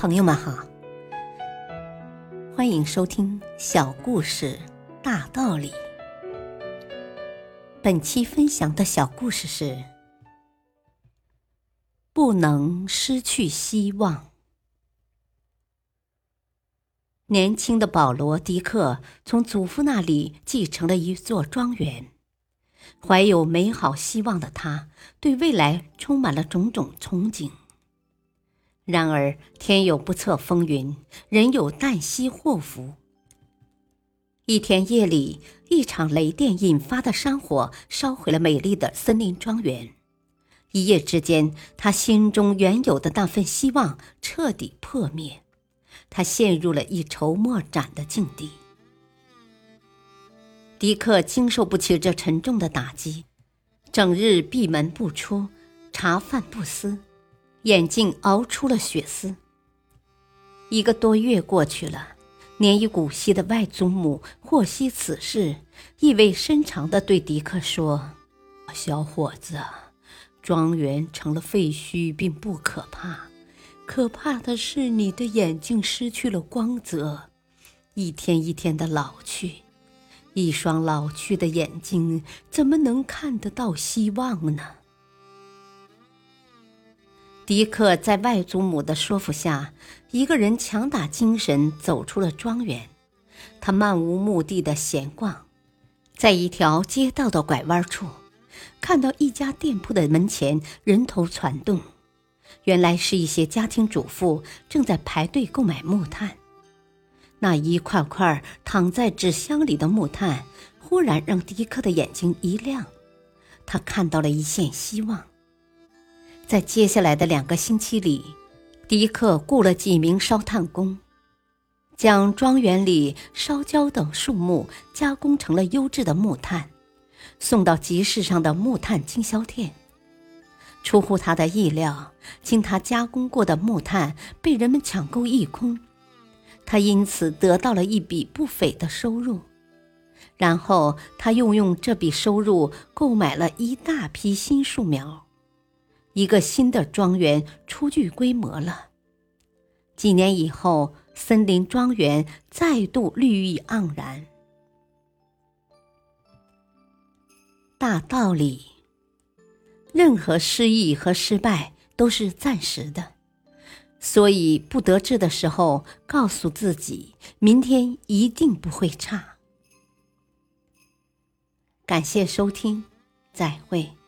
朋友们好，欢迎收听小故事大道理。本期分享的小故事是：不能失去希望。年轻的保罗·迪克从祖父那里继承了一座庄园，怀有美好希望的他，对未来充满了种种憧憬。然而，天有不测风云，人有旦夕祸福。一天夜里，一场雷电引发的山火烧毁了美丽的森林庄园。一夜之间，他心中原有的那份希望彻底破灭，他陷入了一筹莫展的境地。迪克经受不起这沉重的打击，整日闭门不出，茶饭不思。眼睛熬出了血丝。一个多月过去了，年逾古稀的外祖母获悉此事，意味深长地对迪克说：“小伙子，庄园成了废墟并不可怕，可怕的是你的眼睛失去了光泽，一天一天的老去。一双老去的眼睛怎么能看得到希望呢？”迪克在外祖母的说服下，一个人强打精神走出了庄园。他漫无目的的闲逛，在一条街道的拐弯处，看到一家店铺的门前人头攒动，原来是一些家庭主妇正在排队购买木炭。那一块块躺在纸箱里的木炭，忽然让迪克的眼睛一亮，他看到了一线希望。在接下来的两个星期里，迪克雇了几名烧炭工，将庄园里烧焦等树木加工成了优质的木炭，送到集市上的木炭经销店。出乎他的意料，经他加工过的木炭被人们抢购一空，他因此得到了一笔不菲的收入。然后他又用这笔收入购买了一大批新树苗。一个新的庄园初具规模了。几年以后，森林庄园再度绿意盎然。大道理：任何失意和失败都是暂时的，所以不得志的时候，告诉自己，明天一定不会差。感谢收听，再会。